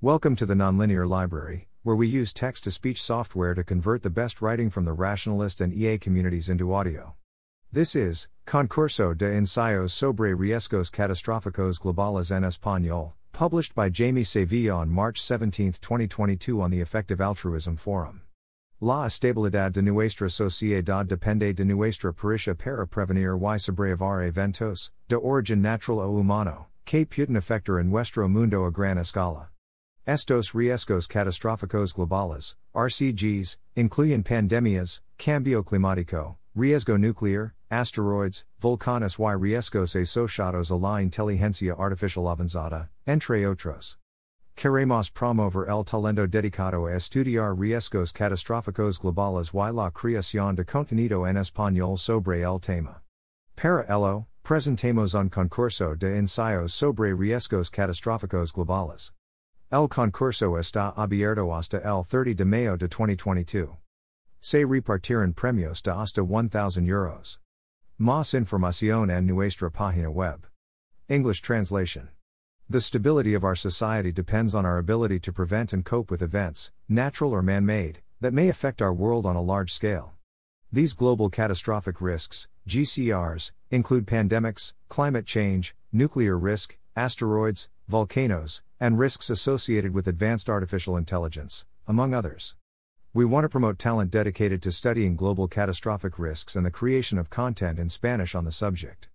Welcome to the Nonlinear Library, where we use text to speech software to convert the best writing from the rationalist and EA communities into audio. This is Concurso de Ensayos sobre Riesgos Catastróficos Globales en Español, published by Jaime Sevilla on March 17, 2022, on the Effective Altruism Forum. La estabilidad de nuestra sociedad depende de nuestra pericia para prevenir y sobrellevar eventos, de origen natural o humano, que pueden afectar en nuestro mundo a gran escala. Estos riesgos catastróficos globales, RCGs, incluyen pandemias, cambio climático, riesgo nuclear, asteroids, volcanes y riesgos asociados a la inteligencia artificial avanzada, entre otros. Queremos promover el talento dedicado a estudiar riesgos catastróficos globales y la creación de contenido en español sobre el tema. Para ello, presentamos un concurso de ensayos sobre riesgos catastróficos globales. El concurso está abierto hasta el 30 de mayo de 2022. Se repartirán premios de hasta 1,000 euros. Más información en nuestra página web. English translation. The stability of our society depends on our ability to prevent and cope with events, natural or man made, that may affect our world on a large scale. These global catastrophic risks, GCRs, include pandemics, climate change, nuclear risk, asteroids, volcanoes, and risks associated with advanced artificial intelligence, among others. We want to promote talent dedicated to studying global catastrophic risks and the creation of content in Spanish on the subject.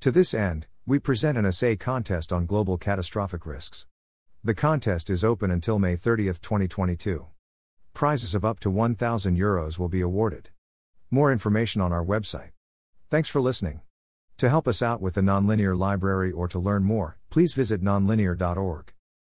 To this end, we present an essay contest on global catastrophic risks. The contest is open until May 30, 2022. Prizes of up to 1,000 euros will be awarded. More information on our website. Thanks for listening. To help us out with the Nonlinear Library or to learn more, please visit nonlinear.org.